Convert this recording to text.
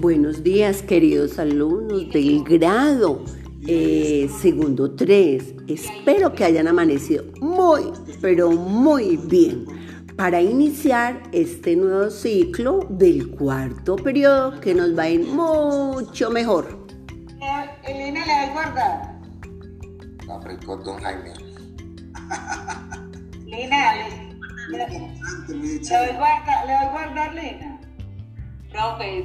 Buenos días, queridos alumnos del grado eh, segundo 3. Espero que hayan amanecido muy, pero muy bien para iniciar este nuevo ciclo del cuarto periodo que nos va a ir mucho mejor. Elena, ¿le doy guardar? Aplicó don Jaime. Lina, le, le, le doy guardar, le doy guardar, Lina. Profe,